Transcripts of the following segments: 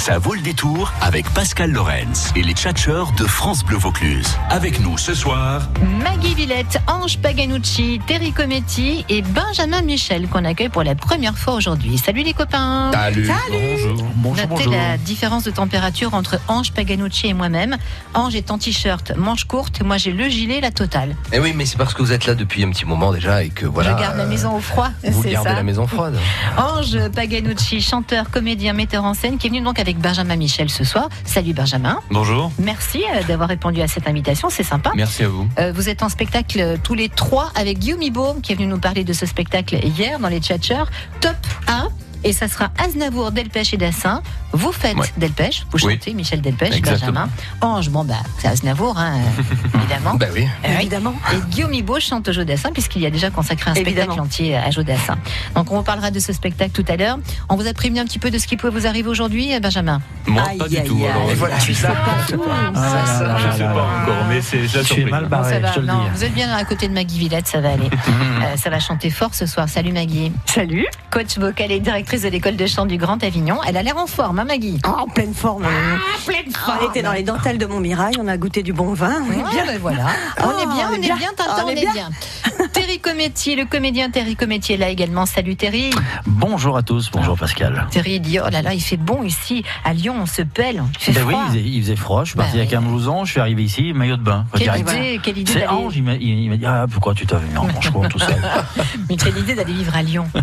Ça vaut le détour avec Pascal Lorenz et les tchatcheurs de France Bleu Vaucluse. Avec nous ce soir, Maggie Villette, Ange Paganucci, Terry Cometti et Benjamin Michel qu'on accueille pour la première fois aujourd'hui. Salut les copains Salut. Bonjour. Bonjour, Notez bonjour. la différence de température entre Ange Paganucci et moi-même. Ange est en t-shirt, manche courte, moi j'ai le gilet, la totale. Eh oui, mais c'est parce que vous êtes là depuis un petit moment déjà et que voilà. Je garde la euh, maison au froid, Vous gardez ça. la maison froide. Ange Paganucci, chanteur, comédien, metteur en scène, qui est venu donc avec Benjamin Michel ce soir. Salut Benjamin. Bonjour. Merci euh, d'avoir répondu à cette invitation, c'est sympa. Merci à vous. Euh, vous êtes en spectacle euh, tous les trois avec Guillaume Ibo, qui est venu nous parler de ce spectacle hier dans les Tchatchers. Top 1. Et ça sera Aznavour, Delpech et Dassin. Vous faites Ouais. Delpech, vous Oui. chantez Michel Delpech, Exactement. Benjamin. Ange, bon bah c'est Aznavour, hein, évidemment. Bah oui. Euh, oui. Évidemment. Et Guillaume Ibo chante au Jodassin, puisqu'il y a déjà consacré un Évidemment. spectacle entier à Jodassin. Donc on vous parlera de ce spectacle tout à l'heure. On vous a prévenu un petit peu de ce qui pouvait vous arriver aujourd'hui, euh, Benjamin? Moi, Aïe, pas du aïe, tout. aïe. alors, voilà, tu sais pas. Je sais pas encore, mais c'est déjà surpris. mal barré, ça va. je te le Non, dis. vous êtes bien à côté de Maggie Villette, ça va aller. Euh, ça va chanter fort ce soir. Salut Maggie. Salut. Coach vocale et directrice de l'école de chant du Grand Avignon. Elle a l'air en forme, hein, Maggie? Oh, en pleine forme. pleine on était dans les dentelles de Montmirail, on a goûté du bon vin. On est bien. ben voilà. On est bien, on on est bien. bien, Tintin, On on est bien. Terry Cometti, le comédien Terry Cometti est là également. Salut Terry. Bonjour à tous, bonjour Pascal. Terry dit Oh là là, il fait bon ici. À Lyon, on se pèle. Il fait Ben oui, froid. il faisait, il faisait froid. Je suis parti avec oui. un blouson, je suis arrivé ici, maillot de bain. Quelle idée, quelle idée C'est d'aller. Ange, il m'a il m'a dit Ah, pourquoi tu t'as mis en manche courte, tout ça Mais quelle idée d'aller vivre à Lyon.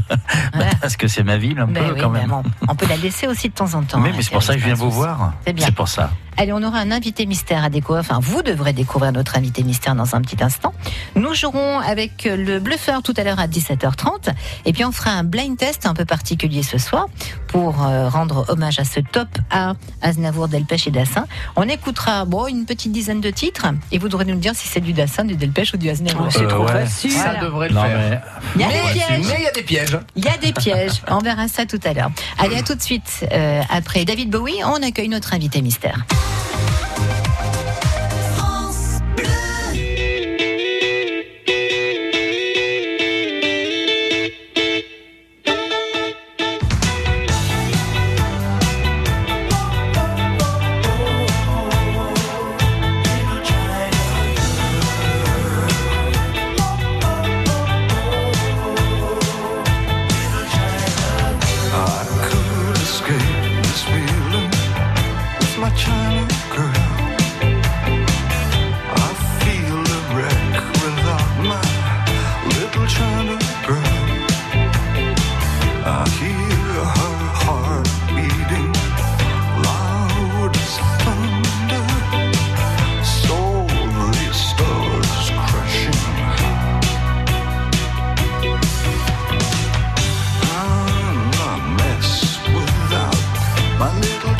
Voilà. Parce que c'est ma ville, un Ben peu oui, quand mais même. bon, on peut la laisser aussi de temps en temps. Mais, hein, mais c'est pour ça que je viens vous voir. C'est bien. C'est pour ça. Allez, on aura un invité mystère à découvrir. Enfin, vous devrez découvrir notre invité mystère dans un petit instant. Nous jouerons avec le bluffeur tout à l'heure à 17h30. Et puis, on fera un blind test un peu particulier ce soir pour euh, rendre hommage à ce top à Aznavour, Delpech et Dassin. On écoutera bon, une petite dizaine de titres et vous devrez nous dire si c'est du Dassin, du Delpech ou du Aznavour. C'est Euh, trop ouais. facile. Ça Voilà. devrait le Non, faire. mais Il y a des Mais pièges. il y a des pièges. Il y a des pièges. On verra ça tout à l'heure. Allez, à tout de suite. Euh, après David Bowie, on accueille notre invité mystère.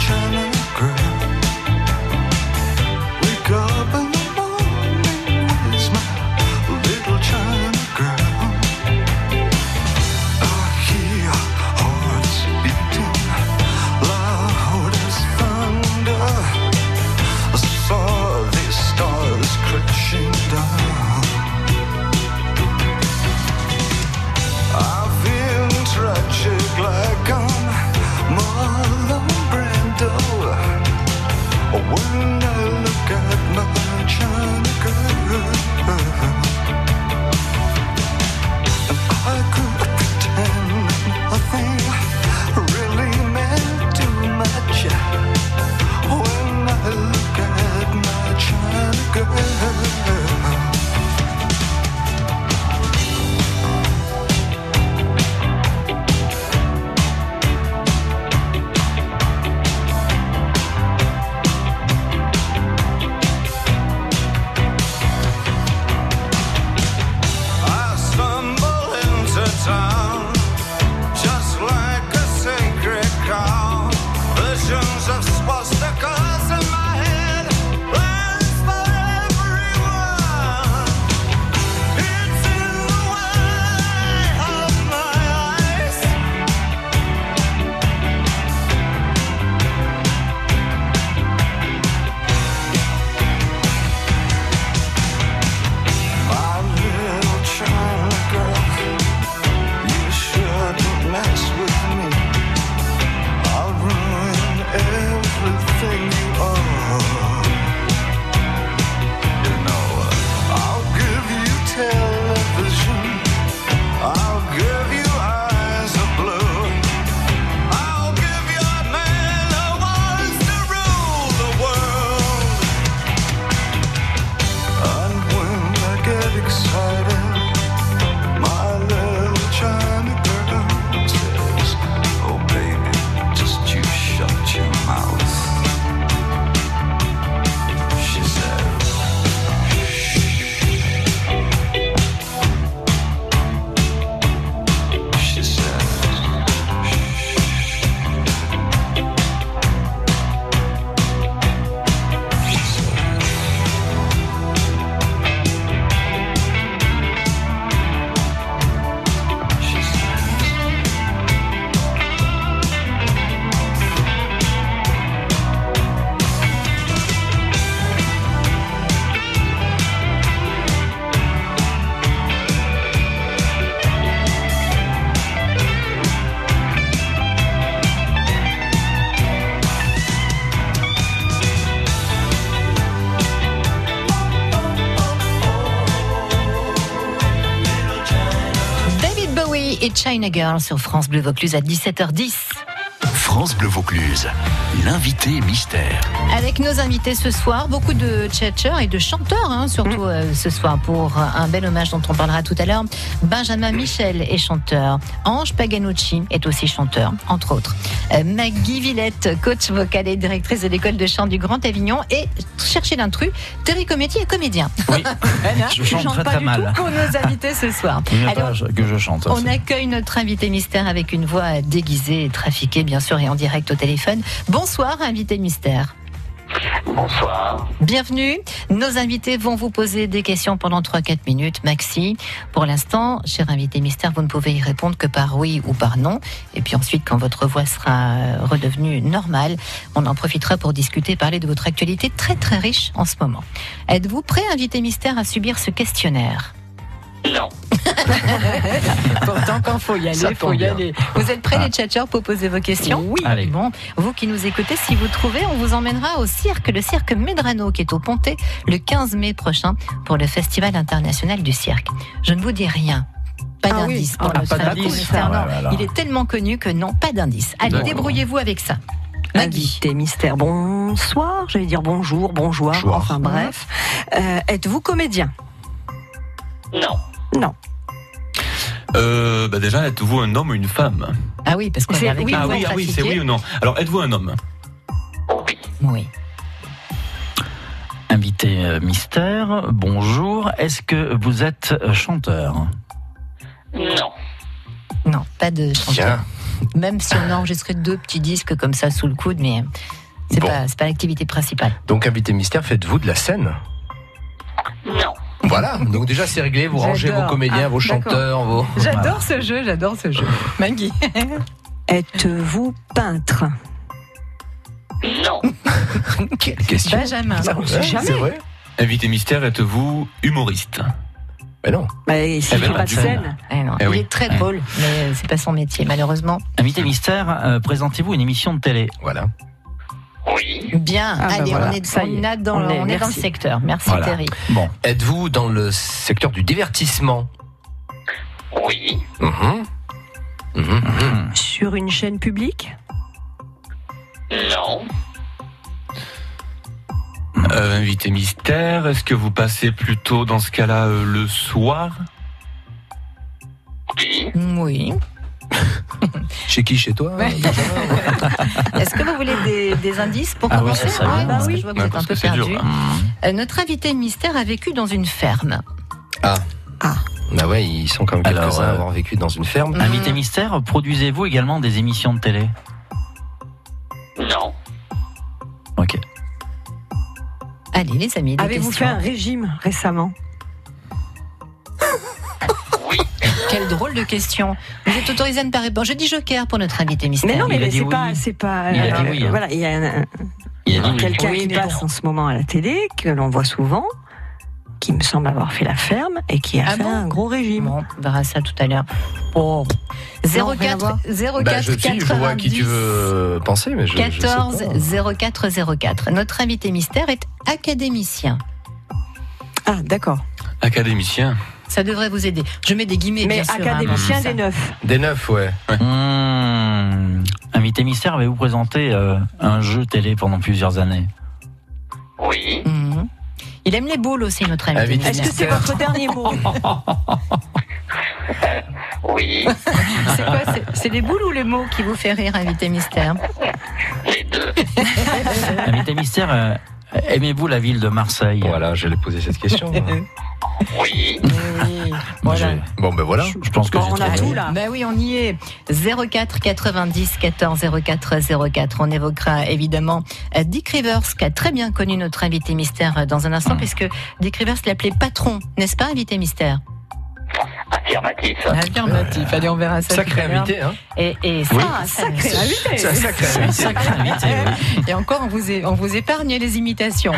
Shana China Girl sur France Bleu Vaucluse à 17h10. France Bleu Vaucluse, l'invité mystère. Avec nos invités ce soir, beaucoup de tchatcheurs et de chanteurs, hein, surtout euh, ce soir, pour un bel hommage dont on parlera tout à l'heure. Benjamin Michel est chanteur. Ange Paganucci est aussi chanteur, entre autres. Euh, Maggie Villette, coach vocal et directrice de l'école de chant du Grand Avignon. Et, cherchez l'intrus, Terry Cometti est comédien. Oui, Voilà. je chante très pas très du mal. tout pour nos invités ce soir. Il n'y a Allez, pas que je chante. on accueille notre invité mystère avec une voix déguisée et trafiquée, bien sûr, et en direct au téléphone. Bonsoir, invité mystère. Bonsoir. Bienvenue. Nos invités vont vous poser des questions pendant 3-4 minutes, maxi. Pour l'instant, cher invité mystère, vous ne pouvez y répondre que par oui ou par non. Et puis ensuite, quand votre voix sera redevenue normale, on en profitera pour discuter, parler de votre actualité très très riche en ce moment. Êtes-vous prêt, invité mystère, à subir ce questionnaire? Non. Pourtant, quand faut y aller, Ça faut y bien. aller. Vous êtes prêts, les tchatcheurs, pour poser vos questions Oui. Allez. Bon, vous qui nous écoutez, si vous trouvez, on vous emmènera au cirque, le cirque Medrano, qui est au Pontet, le 15 mai prochain, pour le Festival international du cirque. Je ne vous dis rien. Pas Ah oui. d'indice pour Ah, pas d'indice. mystère, Ah. Il est tellement connu que non, pas d'indice. Allez, débrouillez-vous avec ça. Invité mystère, bonsoir. J'allais dire bonjour, bonjour, Bonjour. enfin bref. Euh, Êtes-vous comédien? Non. Non. Euh, bah déjà, êtes-vous un homme ou une femme? Ah oui, parce qu'on C'est- est avec oui, Ah oui, ah oui, c'est oui ou non. Alors, êtes-vous un homme? Oui. Oui. Invité euh, mystère, bonjour. Est-ce que vous êtes euh, chanteur? Non. Non, pas de chanteur. Tiens, Même si on a enregistré deux petits disques comme ça sous le coude, mais c'est Bon. pas, c'est pas l'activité principale. donc invité mystère, faites-vous de la scène? Voilà, donc déjà c'est réglé, vous rangez J'adore. vos comédiens, Ah, vos chanteurs, vos... J'adore ce jeu, j'adore ce jeu. Maggie. Êtes-vous peintre Non. Quelle question Benjamin. Bah, on sait jamais. C'est vrai Invité mystère, êtes-vous humoriste Mais non. Bah, il Eh fait ben, pas de scène. Eh non, Eh il oui. est très Eh. drôle, mais c'est pas son métier, malheureusement. Invité mystère, euh, présentez-vous une émission de télé Voilà. Oui. Bien, Ah, bah allez, voilà, on est, ça y on est. a dans, On est, on est dans le merci. secteur. Merci Voilà. Terry. Bon, Êtes-vous dans le secteur du divertissement? Oui. Mhm. Mhm, mhm. Sur une chaîne publique? Non. Euh, Invité mystère, est-ce que vous passez plutôt dans ce cas-là euh, le soir? Oui. Oui. Chez qui? Chez toi? Ouais. Est-ce que vous voulez des, des indices pour Ah oui, commencer? parce Bah oui. je vois que Ouais, vous êtes un peu dur, perdu. là. Euh, notre invité mystère a vécu dans une ferme. Ah ouais, ils sont quand même Alors, quelques-uns à euh, avoir vécu dans une ferme. Mm. invité mystère, produisez-vous également des émissions de télé? Non. Ok. Allez, les amis, Avez-vous fait un régime récemment? Oui. Drôle de question. Vous êtes autorisé à ne pas répondre. Je dis joker pour notre invité mystère. Mais non, mais c'est oui. pas, c'est pas. Il a dit euh, oui, hein. Voilà, il y a un- Il a dit oui. quelqu'un Oui, qui passe bon. en ce moment à la télé, que l'on voit souvent, qui me semble avoir fait la ferme et qui a Ah fait bon un gros régime. Bon, on verra ça tout à l'heure. Oh. Non, rien à 04 voir. 04 Bah, je, suis, je vois à qui tu 90 veux penser, mais je, je sais 14 pas. 04 04. Notre invité mystère est académicien. Ah, d'accord. Académicien. Ça devrait vous aider. Je mets des guillemets, Mais bien sûr. hein, académicien ça. des neufs. Des neufs, ouais. Mmh. Invité mystère, avez-vous présenté euh, un jeu télé pendant plusieurs années Oui. Mhm. Il aime les boules aussi, notre invité. Invité Est-ce que c'est votre dernier mot Oui. C'est quoi c'est- C'est les boules ou le mot qui vous fait rire, invité mystère Les deux. Invité mystère, euh, aimez-vous la ville de Marseille? Voilà, j'allais poser cette question. Oui. Oui. Moi, Voilà. je- bon, ben voilà. Je pense que Bon, on a tout là. Ben oui, on y est. 04 90 14 04 04. On évoquera évidemment euh, Dick Rivers, qui a très bien connu notre invité mystère euh, dans un instant, Mm. puisque Dick Rivers l'appelait patron, n'est-ce pas, invité mystère? Affirmatif. Affirmatif. Allez, on verra ça. Sacré invité, hein Et, et ça, Oui. Sacré invité. C'est un sacré invité. sacré invité, oui. Et encore, on vous, on vous épargne les imitations.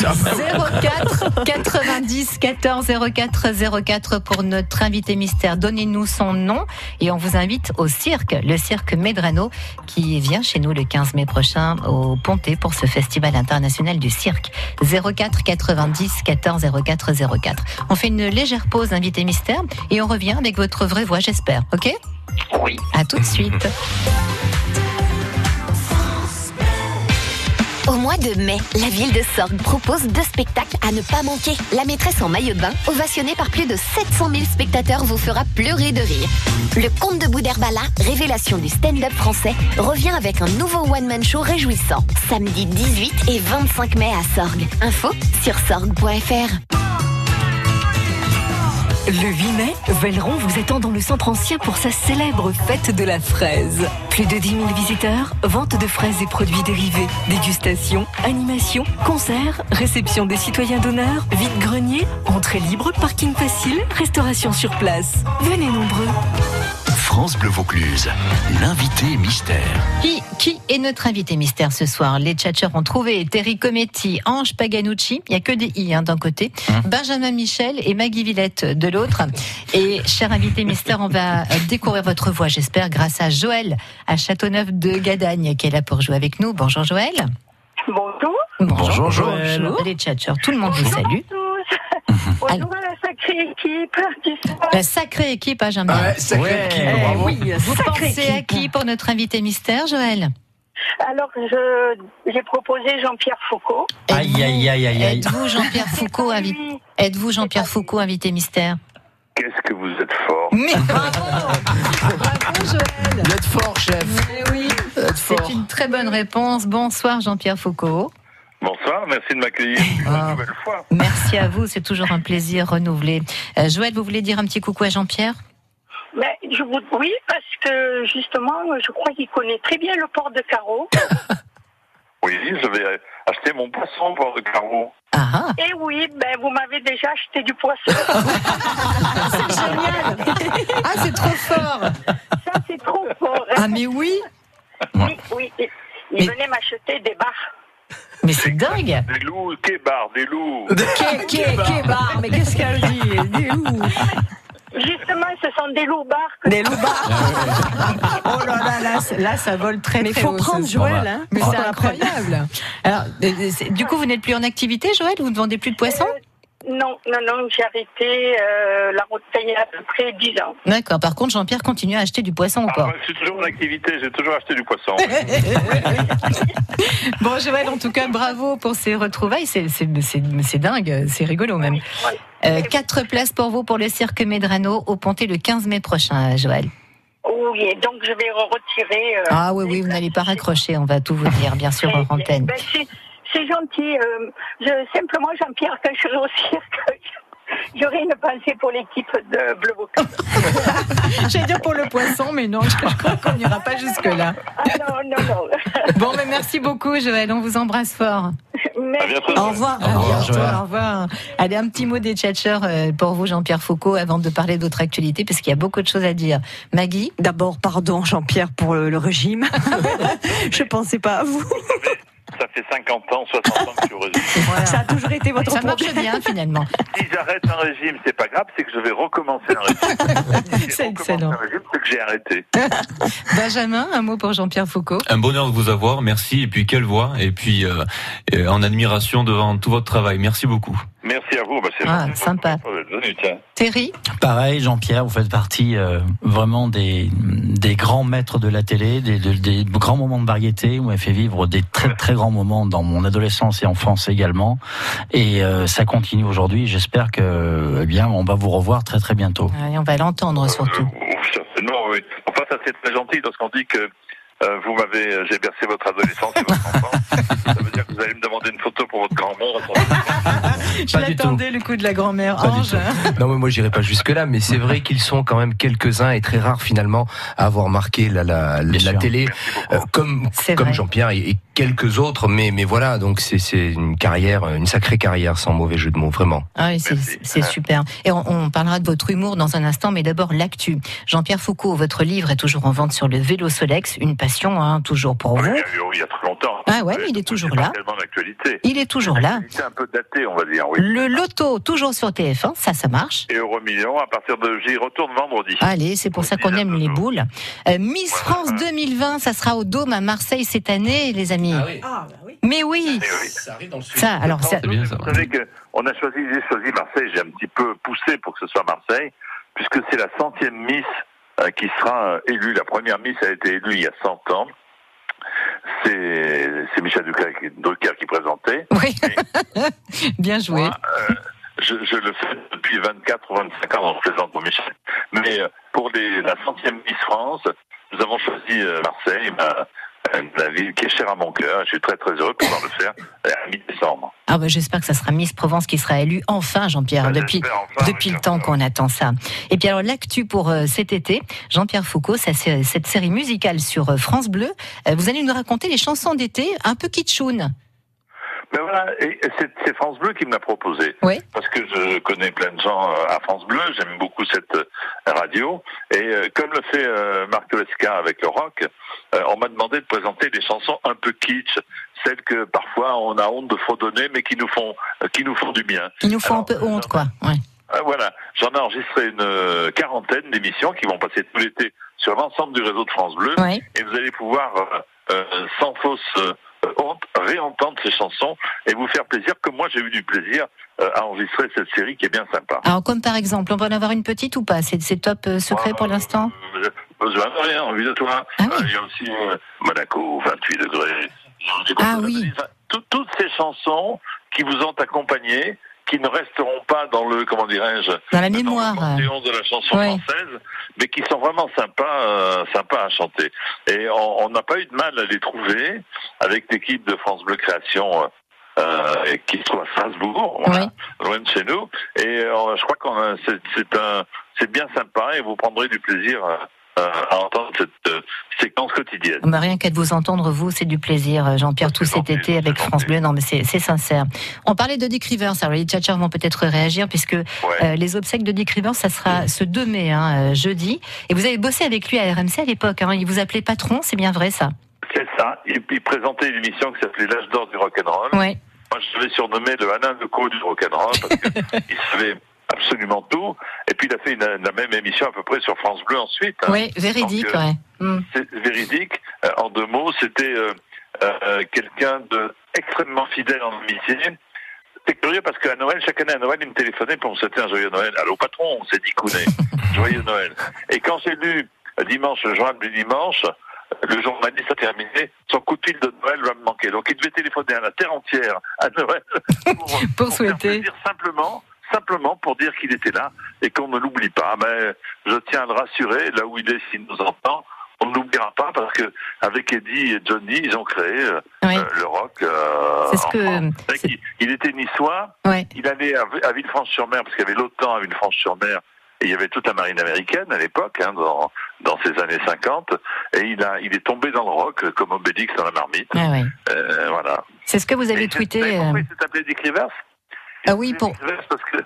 04 90 14 04 04 pour notre invité mystère. Donnez-nous son nom et on vous invite au cirque, le cirque Medrano, qui vient chez nous le 15 mai prochain au Pontet pour ce festival international du cirque. 04 90 14 04 04. On fait une légère pause, invité mystère, et et on revient avec votre vraie voix, j'espère. Ok? Oui. À tout de suite. Au mois de mai, la ville de Sorgue propose deux spectacles à ne pas manquer. La maîtresse en maillot de bain, ovationnée par plus de 700 000 spectateurs, vous fera pleurer de rire. Le comte de Boudherbala, révélation du stand-up français, revient avec un nouveau one-man show réjouissant. Samedi 18 et 25 mai à Sorgue. Info sur sorgue.fr. Le 8 mai, Velleron vous attend dans le centre ancien pour sa célèbre fête de la fraise. Plus de 10 000 visiteurs, vente de fraises et produits dérivés, dégustation, animation, concerts, réception des citoyens d'honneur, vide-grenier, entrée libre, parking facile, restauration sur place. Venez nombreux. France Bleu Vaucluse, l'invité mystère. Qui, qui est notre invité mystère ce soir? Les tchatcheurs ont trouvé Terry Cometti, Ange Paganucci, il n'y a que des i hein, d'un côté, Benjamin Michel et Maggie Villette de l'autre. Et cher invité mystère, on va euh, découvrir votre voix, j'espère, grâce à Joël à Châteauneuf de Gadagne qui est là pour jouer avec nous. Bonjour Joël. Bonjour. Bonjour, Joël. Bonjour. Les tchatcheurs, tout le monde vous salue. Bonjour à la sacrée équipe du soir. La sacrée équipe, sacrée Ouais. équipe, Eh bravo. oui, vous Sacrée pensez à qui pour notre invité mystère, Joël? Alors, je, j'ai proposé Jean-Pierre Foucault. Aïe, aïe, aïe, aïe, aïe. Êtes-vous Jean-Pierre Foucault, invité. Êtes-vous Jean-Pierre Foucault, invité mystère? Qu'est-ce que vous êtes fort Mais bravo Bravo Joël Vous êtes fort, chef. Oui, Vous êtes fort. c'est une très bonne réponse. Bonsoir Jean-Pierre Foucault. Bonsoir, merci de m'accueillir une Ah. nouvelle fois. Merci à vous, c'est toujours un plaisir renouvelé. Euh, Joël, vous voulez dire un petit coucou à Jean-Pierre? Mais je vous, oui, parce que justement, je crois qu'il connaît très bien le port de Carreau. Oui, je vais acheter mon poisson pour le carreau. Ah ah Et oui, ben, vous m'avez déjà acheté du poisson. C'est génial Ah, c'est trop fort Ça, c'est trop fort. Ah mais oui Oui, oui. Il Mais- venait m'acheter des barres. Mais c'est dingue Des loups, kébar, des loups. Ké, ké, kébar, mais qu'est-ce qu'elle dit Des loups. Justement, ce sont des loups barres. que- Des loups barres. Oh là là, là, là, ça vole très Mais très faut haut, prendre. Joël, hein. Mais c'est incroyable Alors, euh, du coup, vous n'êtes plus en activité, Joël Vous ne vendez plus de poissons? Non, non, non, j'ai arrêté euh, la route il y a à peu près 10 ans. D'accord, par contre, Jean-Pierre continue à acheter du poisson Ah, ouais, je suis toujours en activité, j'ai toujours acheté du poisson. Bon, Joël, en tout cas, bravo pour ces retrouvailles. C'est, c'est, c'est, c'est dingue, c'est rigolo même. Euh, quatre places pour vous pour le cirque Medrano au Pontet le 15 mai prochain, Joël. Oui, et donc je vais retirer. euh, Ah oui, oui, vous n'allez pas raccrocher, on va tout vous dire, bien sûr, antenne. Ben, c'est- gentil. euh, je, simplement, Jean-Pierre, quand je serai au cirque, j'aurai une pensée pour l'équipe de Bleu Vaucluse. J'allais dire pour le poisson, mais non, je crois qu'on n'ira pas jusque-là. Ah non, non, non. Bon, mais merci beaucoup, Joël, on vous embrasse fort. Merci. bientôt. Au revoir. Au revoir, À bientôt, Joël. Au revoir. Allez, un petit mot des tchatcheurs euh, pour vous, Jean-Pierre Foucault, avant de parler d'autres actualités, parce qu'il y a beaucoup de choses à dire. Maggie D'abord, pardon Jean-Pierre pour le, le régime. je pensais pas à vous. Ça fait 50 ans, 60 ans que je suis au régime. Ça a toujours été votre Ça marche problème. bien, finalement. Si j'arrête un régime, c'est pas grave, c'est que je vais recommencer un régime. Si C'est excellent. un régime, c'est que j'ai arrêté. Benjamin, un mot pour Jean-Pierre Foucault. Un bonheur de vous avoir, merci. Et puis quelle voix, et puis euh, en admiration devant tout votre travail. Merci beaucoup. Merci à vous. Bah, c'est Ah, sympa. Vous êtes venu, tiens. Terry Pareil, Jean-Pierre, vous faites partie euh, vraiment des, des grands maîtres de la télé, des, des- des grands moments de variété. Vous m'avez fait vivre des très très grands moments dans mon adolescence et enfance également. Et euh, ça continue aujourd'hui. J'espère que, eh bien, on va vous revoir très très bientôt. Ouais, On va l'entendre surtout. Euh, certainement, oui. Enfin, ça c'est très gentil lorsqu'on dit que euh, vous m'avez, euh, j'ai bercé votre adolescence et votre enfance. ça veut dire que vous allez me demander une photo pour votre grand-mère. Je l'attendais, le coup de la grand-mère. Ange. Non, mais moi, j'irai pas jusque-là, mais c'est vrai qu'ils sont quand même quelques-uns et très rares finalement à avoir marqué la, télé, euh, comme. Jean-Pierre et, et quelques autres, mais, mais voilà, donc c'est une carrière, une sacrée carrière, sans mauvais jeu de mots, vraiment. Ah oui, c'est super. Et on, on parlera de votre humour dans un instant, mais d'abord l'actu. Jean-Pierre Foucault, votre livre est toujours en vente sur le vélo Solex, une passion hein, toujours pour Il y vous. a eu- il y a très longtemps. Ah ouais, il est toujours là. tellement d'actualité. Il est toujours là. C'est un peu daté, on va dire, oui. Le loto, toujours sur TF1, ça, ça marche. Et Euro Million, à partir de, j'y retourne vendredi. Allez, c'est pour ça qu'on aime les boules. Euh, Miss France 2020, ça sera au Dôme à Marseille cette année, les amis. Ah, bah oui. Mais oui, Et oui. Ça arrive dans le ça, alors ça, C'est bien ça. Vous savez que on a choisi, j'ai choisi Marseille. J'ai un petit peu poussé pour que ce soit Marseille puisque c'est la centième Miss qui sera euh, élue. La première Miss a été élue il y a 100 ans. C'est c'est Michel Drucker qui, Drucker qui présentait. Oui, bien joué. Moi, euh, je, je le fais depuis 24 ou 25 ans, je plaisante pour Michel. Mais euh, pour les, la centième Miss France, nous avons choisi euh, Marseille, ma- euh, la ville qui est chère à mon cœur. Je suis très très heureux de pouvoir le faire euh, à mi-décembre. Ah bah, j'espère que ça sera Miss Provence qui sera élue enfin, Jean-Pierre, Bah, depuis, enfin, depuis le temps qu'on attend ça. Et puis alors l'actu pour euh, cet été, Jean-Pierre Foucault, ça, cette série musicale sur euh, France Bleu. Vous allez nous raconter les chansons d'été un peu kitschounes. Mais voilà, et c'est France Bleu qui me l'a proposé. Oui. Parce que je connais plein de gens euh, à France Bleu, j'aime beaucoup cette euh, radio. Et euh, comme le fait Marc Lesca avec le rock, on m'a demandé de présenter des chansons un peu kitsch, celles que parfois on a honte de fredonner, mais qui nous font, qui nous font du bien. Ils nous font Alors, un peu honte, quoi. Ouais. Euh, voilà, j'en ai enregistré une quarantaine d'émissions qui vont passer tout l'été sur l'ensemble du réseau de France Bleu. Ouais. Et vous allez pouvoir, euh, sans fausse réentendre ces chansons et vous faire plaisir, comme moi j'ai eu du plaisir euh, à enregistrer cette série qui est bien sympa. Alors comme par exemple, on peut en avoir une petite ou pas? C'est top euh, secret pour l'instant? Euh, Besoin de rien, envie de toi. Ah oui. Il y a aussi euh, Monaco, 28 degrés. Ah oui. Tout- toutes ces chansons qui vous ont accompagné, qui ne resteront pas dans le, comment dirais-je, Dans la mémoire. dans le panthéon de la chanson Ouais. française, mais qui sont vraiment sympas, euh, sympas à chanter. Et on n'a pas eu de mal à les trouver avec l'équipe de France Bleu Création. euh, euh, qui se trouve à Strasbourg, voilà, loin de chez nous. Et euh, je crois qu'on c'est bien sympa et vous prendrez du plaisir à entendre cette euh, séquence quotidienne. Bah, rien qu'à de vous entendre, vous, c'est du plaisir, euh, Jean-Pierre, tout cet été avec France Bleu. Non, mais c'est sincère. On parlait de Dick Rivers. Alors, les tchatchers vont peut-être réagir puisque euh, les obsèques de Dick Rivers, ça sera ce 2 mai, hein, euh, jeudi. Et vous avez bossé avec lui à RMC à l'époque. Hein. Il vous appelait patron, c'est bien vrai, ça C'est ça. Il, il présentait une émission qui s'appelait L'âge d'or du rock'n'roll. Ouais. Moi, je l'avais surnommé le Alain Decaux du rock'n'roll parce qu'il savait absolument tout. Et puis, il a fait une, la même émission à peu près sur France Bleu ensuite. hein. Oui, véridique, Donc, euh, ouais. Hmm. C'est véridique. Euh, en deux mots, c'était euh, quelqu'un de extrêmement fidèle en amitié. C'est curieux parce qu'à Noël, chaque année à Noël, il me téléphonait pour me souhaiter un joyeux Noël. Allô patron, c'est Dicounet. joyeux Noël. Et quand j'ai lu dimanche, le journal du dimanche, le journaliste a terminé, son coup de fil de Noël va me manquer. Donc il devait téléphoner à la terre entière à Noël pour, pour souhaiter. dire simplement, simplement pour dire qu'il était là et qu'on ne l'oublie pas. Mais je tiens à le rassurer, là où il est, s'il nous entend, on ne l'oubliera pas parce que avec Eddie et Johnny, ils ont créé euh, Oui. euh, le rock. euh, ce que- il était niçois, Ouais. il allait à, à Villefranche-sur-Mer parce qu'il y avait l'OTAN à Villefranche-sur-Mer et il y avait toute la marine américaine à l'époque, hein, dans, dans ces années 50, et il a, il est tombé dans le rock euh, comme Obélix dans la marmite. Ah ouais. Euh, voilà. C'est ce que vous avez Et tweeté. Vous s'est appelé Dick Rivers Ah oui, pour. Parce que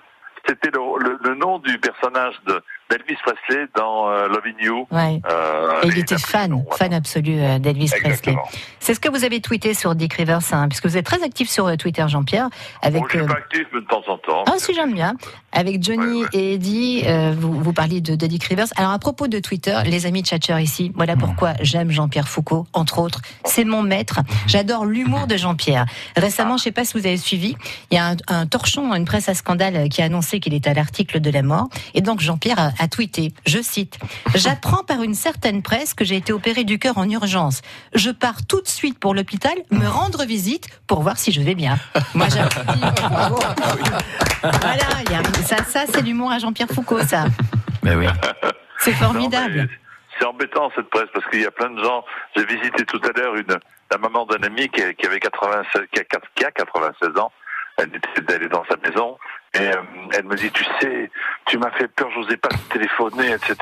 c'était le nom du personnage de d'Elvis Presley dans euh, Loving You. Ouais. Euh, Et il était fan, fan absolu euh, d'Elvis Presley. C'est ce que vous avez tweeté sur Dick Rivers, hein, puisque vous êtes très actif sur euh, Twitter, Jean-Pierre, avec. Bon, je suis euh, pas actif, mais de temps en temps. Ah, si j'aime bien. Avec Johnny et Eddie, euh, vous, vous parliez de, de Dick Rivers. Alors, à propos de Twitter, les amis tchatchers ici, voilà pourquoi j'aime Jean-Pierre Foucault, entre autres. C'est mon maître. J'adore l'humour de Jean-Pierre. Récemment, je sais pas si vous avez suivi, il y a un, un torchon, une presse à scandale qui a annoncé qu'il était à l'article de la mort. Et donc, Jean-Pierre a, a tweeté, je cite, J'apprends par une certaine presse que j'ai été opéré du cœur en urgence. Je pars tout de suite pour l'hôpital, me rendre visite pour voir si je vais bien. Moi, j'applaudis. Bravo. Voilà, il y a- ça, ça c'est l'humour à Jean-Pierre Foucault, ça. Ben oui. C'est Non, formidable. mais C'est embêtant cette presse parce qu'il y a plein de gens. J'ai visité tout à l'heure une la maman d'un ami qui, qui avait 96, qui a, qui a 96 ans. Elle était elle est dans sa maison et euh, elle me dit tu sais tu m'as fait peur j'osais pas te téléphoner etc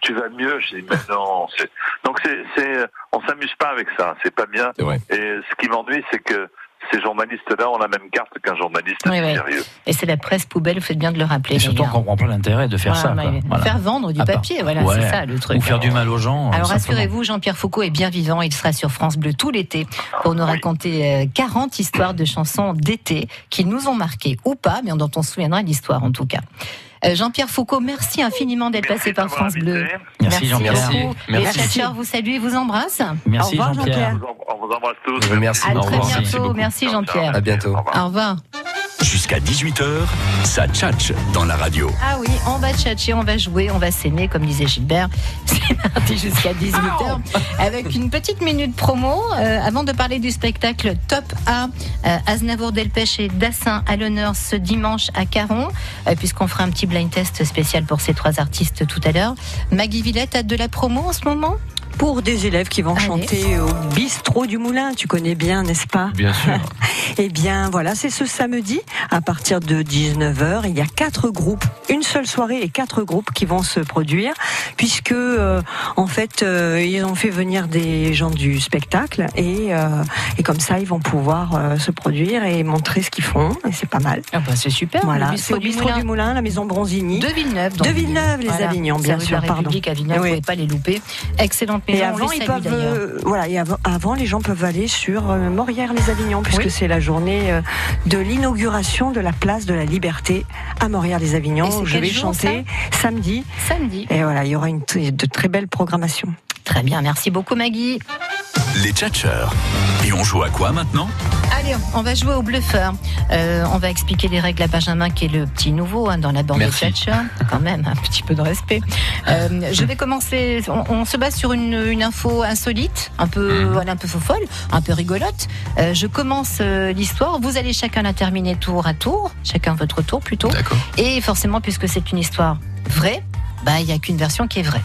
tu vas mieux? Je dis mais non c'est donc c'est c'est on s'amuse pas avec ça c'est pas bien. Et ce qui m'ennuie c'est que ces journalistes là ont la même carte qu'un journaliste Oui, oui. sérieux Et c'est la presse poubelle, vous faites bien de le rappeler. Et les surtout, on comprend pas l'intérêt de faire Voilà, ça. quoi. Voilà. Faire vendre du part- papier, voilà, Ouais. c'est ça le truc. Ou faire du mal aux gens. Alors rassurez-vous, Jean-Pierre Foucault est bien vivant. Il sera sur France Bleu tout l'été pour nous raconter euh, 40 histoires de chansons d'été qui nous ont marqués ou pas, mais dont on se souviendra de l'histoire en tout cas. Euh, Jean-Pierre Foucault, merci infiniment d'être passé par France Bleu. Merci, Jean-Pierre. beaucoup. Merci. Les chercheurs vous saluent et vous embrassent. Merci, Au revoir, Jean-Pierre. on vous embrasse tous Merci. À très bientôt. Merci Jean-Pierre. À bientôt. Au revoir. Jusqu'à 18h, ça tchatche dans la radio. Ah oui, on va tchatcher, on va jouer, on va s'aimer, comme disait Gilbert. C'est parti jusqu'à 18h avec une petite minute promo. Euh, avant de parler du spectacle Top A, euh, Aznavour Delpech et Dassin à l'honneur ce dimanche à Caron, euh, puisqu'on fera un petit blind test spécial pour ces trois artistes tout à l'heure. Maggie Villette a de la promo en ce moment? Pour des élèves qui vont Allez. chanter au bistrot du Moulin, tu connais bien, n'est-ce pas Bien sûr. Eh bien, voilà, c'est ce samedi à partir de 19h. Il y a quatre groupes, une seule soirée et quatre groupes qui vont se produire, puisque euh, en fait, euh, ils ont fait venir des gens du spectacle et, euh, et comme ça, ils vont pouvoir euh, se produire et montrer ce qu'ils font. Et c'est pas mal. Ah bah, C'est super. Voilà, c'est bistrot au du bistrot Moulin. du Moulin, la maison Bronzini. De Villeneuve. De Villeneuve, les Voilà. Avignons, bien sûr, la pardon. Villeneuve, Oui. vous ne pouvez pas les louper. Excellente maison, Et avant, les ils peuvent, euh, voilà, et avant, avant, les gens peuvent aller sur euh, Morières-les-Avignons, puisque Oui. c'est la journée euh, de l'inauguration de la place de la Liberté à c'est Je vais jour, chanter samedi. Samedi. Et voilà, il y aura une de très belles programmations. Très bien, merci beaucoup Maggie. Les tchatcheurs. Et on joue à quoi maintenant? Allez, on va jouer au bluffeur. Euh, on va expliquer les règles à Benjamin, qui est le petit nouveau hein, dans la bande Merci. des tchatcheurs. Quand même, un petit peu de respect. Euh, je vais commencer. On, on se base sur une, une info insolite, un peu, Mhm. voilà, un peu folle, un peu rigolote. Euh, je commence euh, l'histoire. Vous allez chacun la terminer tour à tour, chacun votre tour plutôt. D'accord. Et forcément, puisque c'est une histoire vraie, bah il n'y a qu'une version qui est vraie.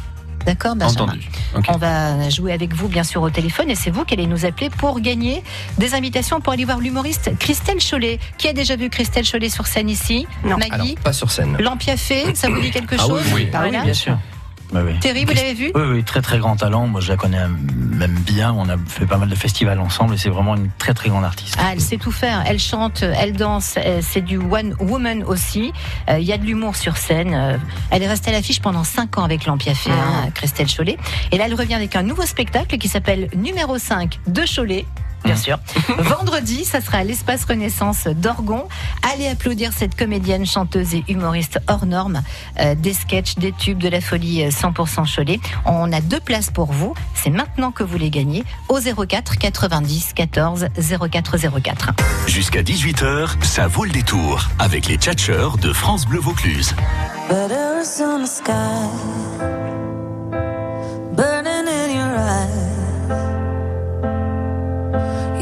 D'accord, Benjamin Entendu. Ok. on va jouer avec vous, bien sûr, au téléphone, et c'est vous qui allez nous appeler pour gagner des invitations pour aller voir l'humoriste Christelle Cholet. Qui a déjà vu Christelle Cholet sur scène ici? Non. Alors, Maggie pas sur scène. L'Ampiafé, ça vous dit quelque Ah oui, chose? oui. Ah oui, Voilà. Bien sûr. Oui, oui. Thierry, vous l'avez vu Oui, oui, très très grand talent. Moi, je la connais même bien. On a fait pas mal de festivals ensemble et c'est vraiment une très très grande artiste. Ah, elle sait tout faire. Elle chante, elle danse. euh, C'est du one woman aussi. Euh, Il y a de l'humour sur scène. Euh, Elle est restée à l'affiche pendant 5 ans avec l'Ampiafé, hein, Christelle Cholet. Et là, elle revient avec un nouveau spectacle qui s'appelle Numéro 5 de Cholet. Bien sûr. Vendredi, ça sera à l'espace Renaissance d'Orgon. Allez applaudir cette comédienne, chanteuse et humoriste hors norme. Euh, des sketchs, des tubes, de la folie euh, 100% Cholet. On a deux places pour vous. C'est maintenant que vous les gagnez au 04 90 14 04 04. Jusqu'à 18h, ça vaut le détour avec les tchatcheurs de France Bleu Vaucluse.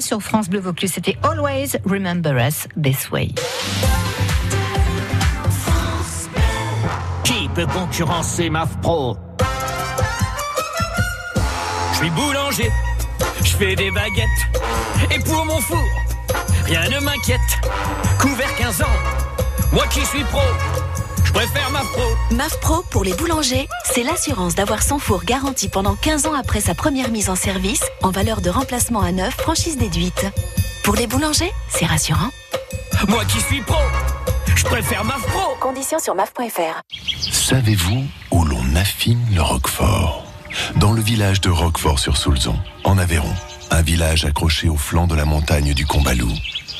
Sur France Bleu Vaucluse, c'était Always Remember Us This Way. Qui peut concurrencer MAF Pro Je suis boulanger, je fais des baguettes. Et pour mon four, rien ne m'inquiète. Couvert 15 ans, moi qui suis pro, préfère MAF Pro. MAF Pro pour les boulangers, c'est l'assurance d'avoir son four garanti pendant 15 ans après sa première mise en service en valeur de remplacement à neuf, franchise déduite. Pour les boulangers, c'est rassurant. Moi qui suis pro, je préfère MAF Pro. Conditions sur maf.fr. Savez-vous où l'on affine le roquefort? Dans le village de Roquefort-sur-Soulzon, en Aveyron, un village accroché au flanc de la montagne du Combalou.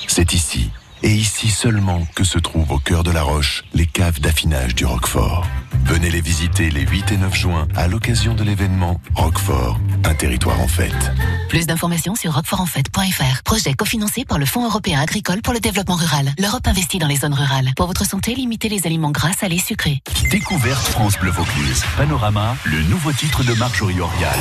C'est ici, et ici seulement, que se trouvent au cœur de la roche les caves d'affinage du Roquefort. Venez les visiter les 8 et 9 juin à l'occasion de l'événement Roquefort, un territoire en fête. Plus d'informations sur roquefortenfait.fr. Projet cofinancé par le Fonds européen agricole pour le développement rural. L'Europe investit dans les zones rurales. Pour votre santé, limitez les aliments gras, salés, sucrés. Découverte France Bleu Vaucluse. Panorama, le nouveau titre de Marjorie Orial.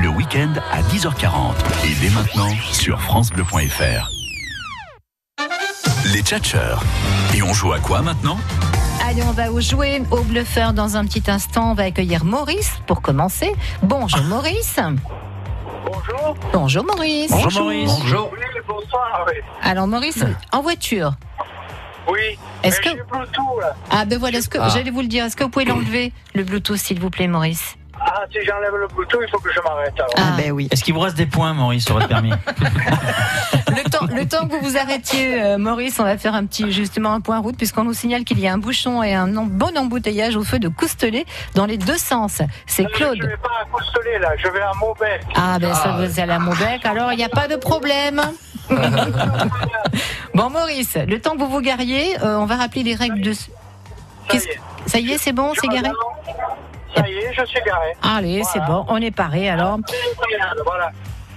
Le week-end à 10h40 et dès maintenant sur francebleu.fr. Les tchatcheurs. Et on joue à quoi maintenant? Allez, on va jouer au bluffeur dans un petit instant. On va accueillir Maurice pour commencer. Bonjour Maurice. Bonjour. Bonjour Maurice. Bonjour. Oui, bonsoir. Oui. Alors Maurice, en voiture. Oui. Est-ce que- j'ai Bluetooth, là. Ah ben voilà, est-ce que Ah. j'allais vous le dire. Est-ce que vous pouvez l'enlever le Bluetooth s'il vous plaît Maurice? Si j'enlève le Bluetooth, il faut que je m'arrête alors. Ah. ben oui. Est-ce qu'il vous reste des points, Maurice, sur votre permis Le temps, le temps que vous vous arrêtiez, euh, Maurice, on va faire un petit justement un point route puisqu'on nous signale qu'il y a un bouchon et un em- bon embouteillage au feu de Coustelet dans les deux sens. C'est Je Claude. vais pas à Coustelet, là, je vais à Maubert. Ah ben ça vous allez à Montbec, alors il n'y a pas de problème. bon Maurice, le temps que vous vous gariez, euh, on va rappeler les règles de. Qu'est-ce- Ça y est, c'est bon, c'est garé Ça y est, je suis garé. Allez, c'est bon, on est paré alors. Voilà.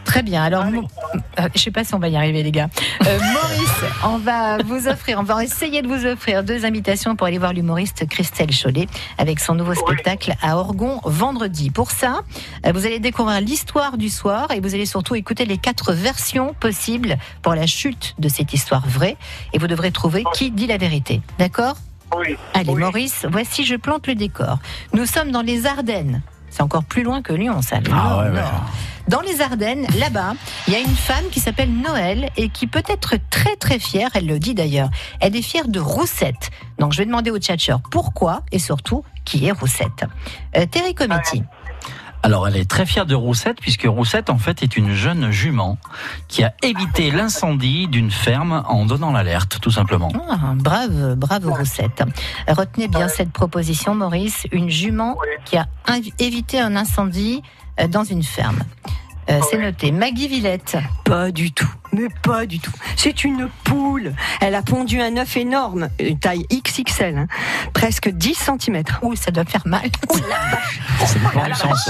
Très bien. Alors, euh, je sais pas si on va y arriver, les gars. Euh, Maurice, on va vous offrir, on va essayer de vous offrir deux invitations pour aller voir l'humoriste Christelle Chollet avec son nouveau spectacle à Orgon vendredi. Pour ça, euh, vous allez découvrir l'histoire du soir et vous allez surtout écouter les quatre versions possibles pour la chute de cette histoire vraie et vous devrez trouver qui dit la vérité. D'accord? Oui. Allez, Maurice, voici, je plante le décor. Nous sommes dans les Ardennes. C'est encore plus loin que Lyon, ça. le Ah nord, ouais, ouais. nord. Dans les Ardennes, là-bas, il y a une femme qui s'appelle Noël et qui peut être très très fière, elle le dit d'ailleurs. Elle est fière de Roussette. Donc je vais demander au tchatcheur pourquoi et surtout qui est Roussette. Euh, Terry Cometti. Alors, elle est très fière de Roussette, puisque Roussette, en fait, est une jeune jument qui a évité l'incendie d'une ferme en donnant l'alerte, tout simplement. Ah, brave, brave Roussette. Retenez bien cette proposition, Maurice. Une jument qui a évité un incendie euh, dans une ferme. Euh, C'est noté. Maggie Villette. Pas du tout, mais pas du tout. C'est une poule. Elle a pondu un œuf énorme, une taille XXL, hein, presque 10 cm. Ouh, ça doit faire mal. Ça dépend du sens.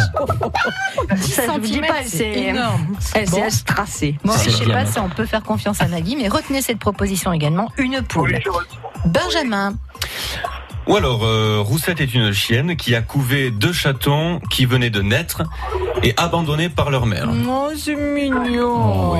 10 Ça, je vous dis pas, c'est c'est énorme. Elle Bon. s'est estracée. Moi, C'est je sais pas si on peut faire confiance à Maggie, mais retenez cette proposition également. Une poule. Benjamin. Ou alors, euh, Roussette est une chienne qui a couvé deux chatons qui venaient de naître et abandonnés par leur mère. Oh, c'est mignon.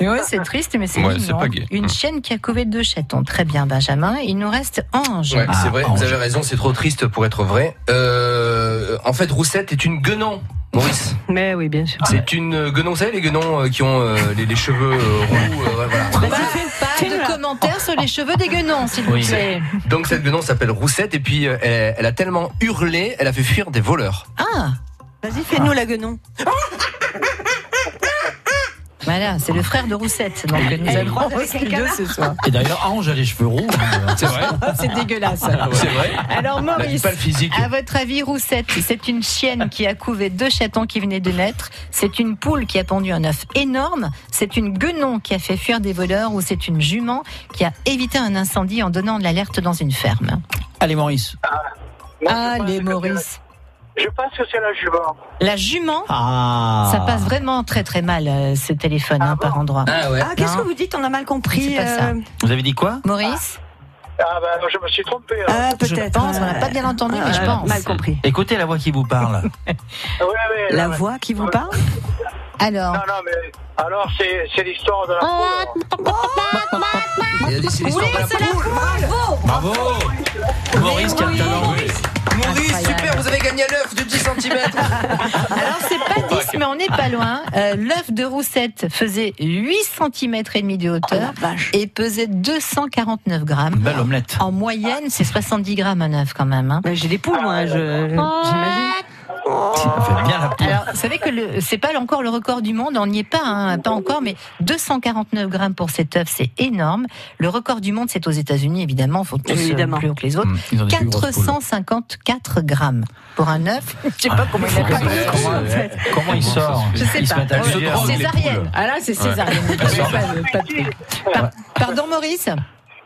Et Ouais, c'est triste, mais c'est Ouais, mignon. pas gai. Une chienne qui a couvé deux chatons. Très bien, Benjamin. Il nous reste Ange. Ouais, c'est vrai, Ange. vous avez raison, c'est trop triste pour être vrai. Euh, en fait, Roussette est une guenon, Maurice. Mais oui, bien sûr. C'est une guenon, vous savez, les guenons euh, qui ont euh, les, les cheveux euh, roux, euh, voilà. Commentaire sur les cheveux des guenons, s'il vous Oui. plaît. Donc cette guenon s'appelle Roussette et puis euh, elle, elle a tellement hurlé, elle a fait fuir des voleurs. Ah Vas-y, fais-nous la guenon. Voilà, c'est le frère de Roussette, donc nous croise au studio ce soir. Et d'ailleurs, Ange a les cheveux roux. hein. C'est vrai C'est dégueulasse. C'est vrai Alors Maurice, Pas le physique. à votre avis, Roussette, c'est une chienne qui a couvé deux chatons qui venaient de naître, c'est une poule qui a pondu un œuf énorme, c'est une guenon qui a fait fuir des voleurs? Ou c'est une jument qui a évité un incendie en donnant de l'alerte dans une ferme? Allez, Maurice. Allez Maurice. Je pense que c'est la jument. La jument Ah. Ça passe vraiment très très mal euh, ce téléphone hein, par endroit. Ah ouais. Ah, qu'est-ce que vous dites On a mal compris. Pas ça. euh, Vous avez dit quoi? Maurice? Ah ben, je me suis trompé. là. Ah, Je peut-être. pense, on n'a pas bien entendu, mais je Ah, pense. Mal compris. Écoutez la voix qui vous parle. Oui, oui, La non, mais- voix qui vous parle? Alors, Non, non, mais alors c'est l'histoire de la poule. A dit, c'est l'histoire de la poule. Bravo Maurice, quel talent Maurice, super, vous avez gagné un œuf de 10 cm. Alors c'est pas 10 mais on n'est pas loin. Euh, L'œuf de Roussette faisait 8 cm et demi de hauteur et pesait 249 grammes. Belle omelette. En moyenne, c'est 70 grammes un œuf quand même. hein. J'ai des poules, moi, je- j'imagine. Ça fait bien la poule. Alors, vous savez que c'est pas encore le record du monde, on n'y est pas, hein, pas encore, mais 249 grammes pour cet œuf, c'est énorme. Le record du monde, c'est aux États-Unis, évidemment, faut tous euh, Évidemment. plus haut que les autres. Mmh, ils ont des plus grosses poules. 454 grammes pour un œuf. Je sais pas comment il a Comment, fait. comment- comment il sort Je sais pas. Césarienne. Ah là, c'est césarienne. Pas pas Pardon, Maurice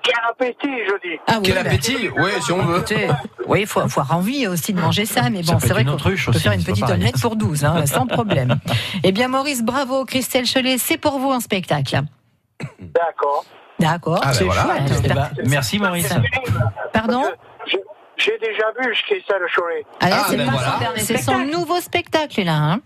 Quel appétit, je dis. ah, oui, Quel bah, appétit Ouais, si on veut. écoutez, Oui, il faut, faut avoir envie aussi de manger ça, mais bon, c'est vrai une qu'on peut aussi, faire une petite omelette pour 12, hein, sans problème. Eh bien, Maurice, bravo, Christelle Chelet, c'est pour vous un spectacle. D'accord. D'accord, Ah, ben c'est voilà. chouette. Eh ben, merci Maurice. Pardon J'ai déjà vu Christelle Cholet. Ah, là, Ah, c'est ben voilà. son nouveau spectacle, là. Hein.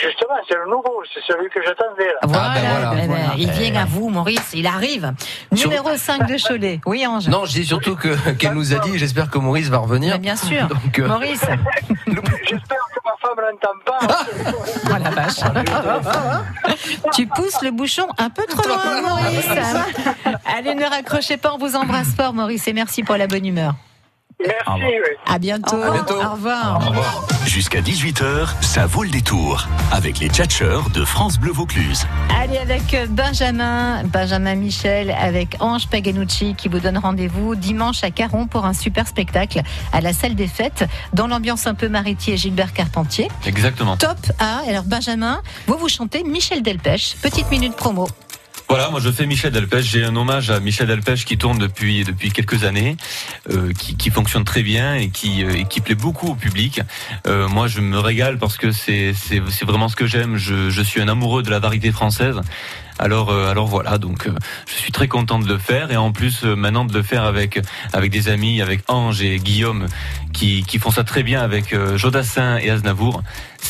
Justement, c'est le nouveau, c'est celui que j'attendais là. Voilà, ben voilà. eh ben, Voilà. il vient à vous, Maurice, il arrive. Sur- Numéro 5 de Cholet. Oui, Ange Non, je dis surtout que qu'elle nous a dit. J'espère que Maurice va revenir. Mais bien sûr. Donc, euh, Maurice, J'espère que ma femme l'entend pas. oh la vache. tu pousses le bouchon un peu trop loin, Maurice. Allez, ne raccrochez pas, on vous embrasse fort, Maurice, et merci pour la bonne humeur. Merci. oui. À bientôt. À bientôt. Au revoir. Jusqu'à 18h, ça vaut le détour. Avec les tchatcheurs de France Bleu Vaucluse. Allez avec Benjamin, Benjamin Michel, avec Ange Paganucci qui vous donne rendez-vous dimanche à Caron pour un super spectacle à la salle des fêtes dans l'ambiance un peu Mariti et Gilbert Carpentier. Exactement. Top A. Alors Benjamin, vous vous chantez Michel Delpech. Petite minute promo. Voilà, moi je fais Michel Delpech. J'ai un hommage à Michel Delpech qui tourne depuis depuis quelques années, euh, qui, qui fonctionne très bien et qui euh, qui plaît beaucoup au public. Euh, moi, je me régale parce que c'est c'est vraiment ce que j'aime. Je je suis un amoureux de la variété française. Alors alors voilà, donc je suis très content de le faire et en plus maintenant de le faire avec avec des amis, avec Ange et Guillaume qui qui font ça très bien avec Jodassin et Aznavour.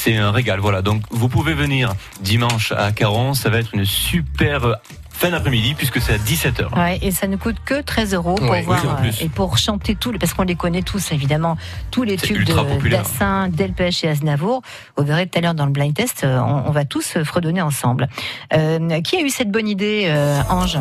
C'est un régal. Voilà, donc vous pouvez venir dimanche à Caron. Ça va être une super fin d'après-midi puisque c'est à 17h. Ouais, et ça ne coûte que 13 euros pour Ouais, voir oui, en euh, et pour chanter tout, parce qu'on les connaît tous évidemment, tous les tubes de. Dassin, Delpech et Aznavour. Vous verrez tout à l'heure dans le blind test, euh, on, on va tous euh, fredonner ensemble. Euh, qui a eu cette bonne idée, euh, Ange?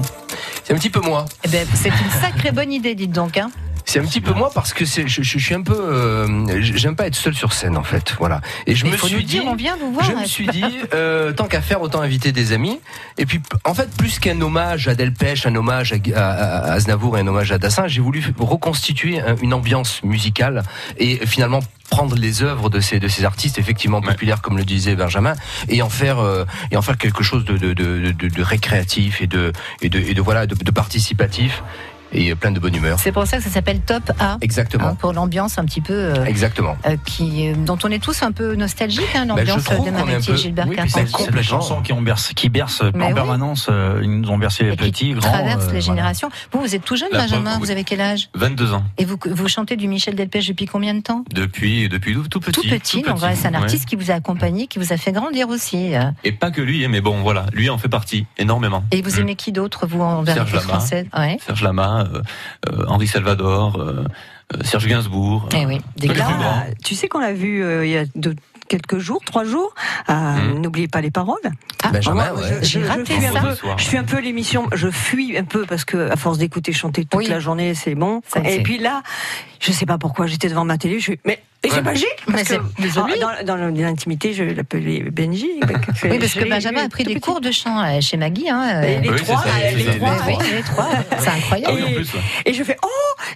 C'est un petit peu moi. eh ben, C'est une sacrée bonne idée, dites donc. Hein. C'est un petit peu moi parce que c'est, je, je suis un peu, euh, j'aime pas être seul sur scène en fait, voilà. Et je Mais me faut suis nous dit, dire, on vient vous voir. je me suis dit, euh, tant qu'à faire, autant inviter des amis. Et puis, en fait, plus qu'un hommage à Delpech, un hommage à, à, à Aznavour et un hommage à Dassin, j'ai voulu reconstituer un- une ambiance musicale et finalement prendre les œuvres de ces de ces artistes effectivement populaires comme le disait Benjamin et en faire euh, et en faire quelque chose de de, de, de, de récréatif et de et de, et de voilà de, de participatif et plein de bonne humeur. C'est pour ça que ça s'appelle Top A. Exactement. hein, pour l'ambiance un petit peu. euh, Exactement. euh, qui, euh, dont on est tous un peu nostalgiques, hein, je l'ambiance de Maretti peu- Gilbert Oui, c'est des chansons qui, ont bercé, qui bercent Mais en oui. permanence. euh, Ils nous ont bercé les Et petits, grands. traverse euh, les voilà. générations. Vous, vous êtes tout jeune, La Benjamin. preuve, oui. Vous avez quel âge 22 ans. Et vous, vous chantez du Michel Delpech depuis combien de temps Depuis depuis tout, tout petit. Tout petit, donc voilà, c'est un ouais. artiste qui vous a accompagné, qui vous a fait grandir aussi. euh. Et pas que lui, hein, mais bon voilà, lui en fait partie énormément. Et vous aimez qui d'autre, vous, en Lama. française ouais. Serge Lama, euh, Henri Salvador, euh, euh, Serge Gainsbourg. Eh oui, des. Tu sais qu'on l'a vu euh, il y a de quelques jours, trois jours. Euh, N'oubliez pas les paroles. Benjamin, Moi, ouais. je, J'ai je- je raté fuis ça. peu, soir. je suis un peu l'émission, je fuis un peu parce que à force d'écouter chanter toute Oui. la journée, c'est bon. Ça, Et puis là, je sais pas pourquoi, j'étais devant ma télé, je suis mais et c'est magique parce Mais que c'est- désolé. dans, dans l'intimité, je l'appelais Benji. Oui, parce que Benjamin a pris des cours de chant euh, chez Maggie. Hein, euh. les Oui, trois, les trois. C'est incroyable. Ah oui, en plus, ouais. Et je fais oh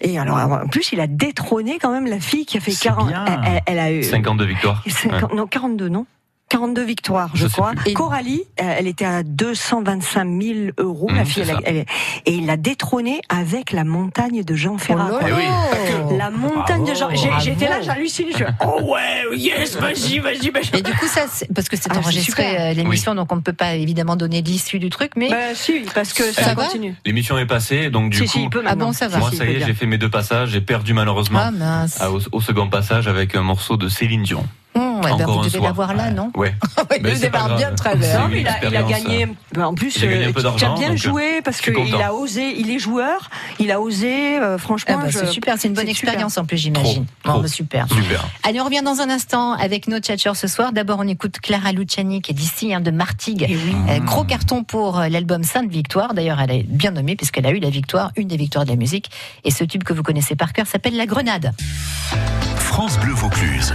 Et alors en plus, il a détrôné quand même la fille qui a fait C'est 40. bien. Elle, a eu 52 victoires. 50 non 42 non? 42 victoires, je, crois. Et Coralie, euh, elle était à 225 000 euros. la Mmh, fille, c'est elle a- ça. elle- et il l'a détrônée avec la montagne de Jean Ferrat. Oh Eh oui. La montagne de Jean. Bravo. j'ai- J'étais là, Bravo. j'hallucine. Je oh ouais, yes, vas-y, vas-y, vas-y. Et du coup, ça, parce que c'est Ah, enregistré euh, l'émission, donc on ne peut pas évidemment donner l'issue du truc, mais Bah si, parce que ça, Ça va continue. L'émission est passée, donc du si, coup, si, il peut ah bon, ça va. moi Si, ça y est, j'ai fait mes deux passages, j'ai perdu malheureusement Ah mince. à- au, au second passage avec un morceau de Céline Dion. Ouais, bah, Encore vous devez l'avoir là, non Ouais. Oui, devez pas avoir bien le travers. Non, mais il a, il gagné. euh, bah, en plus, il a gagné un euh, tu as bien joué parce je suis qu'il a osé. Il est joueur. Il a osé. euh, Ah franchement, bah, je- c'est super, c'est une bonne super. expérience en plus, j'imagine. Bon, bah, super. Super. Allez, on revient dans un instant avec nos tchatcheurs ce soir. D'abord, on écoute Clara Luciani qui est d'ici, hein, de Martigues. Eh Euh, gros carton pour euh, l'album Sainte Victoire. D'ailleurs, elle est bien nommée puisqu'elle a eu la victoire, une des victoires de la musique. Et ce tube que vous connaissez par cœur s'appelle La Grenade. France Bleu Vaucluse.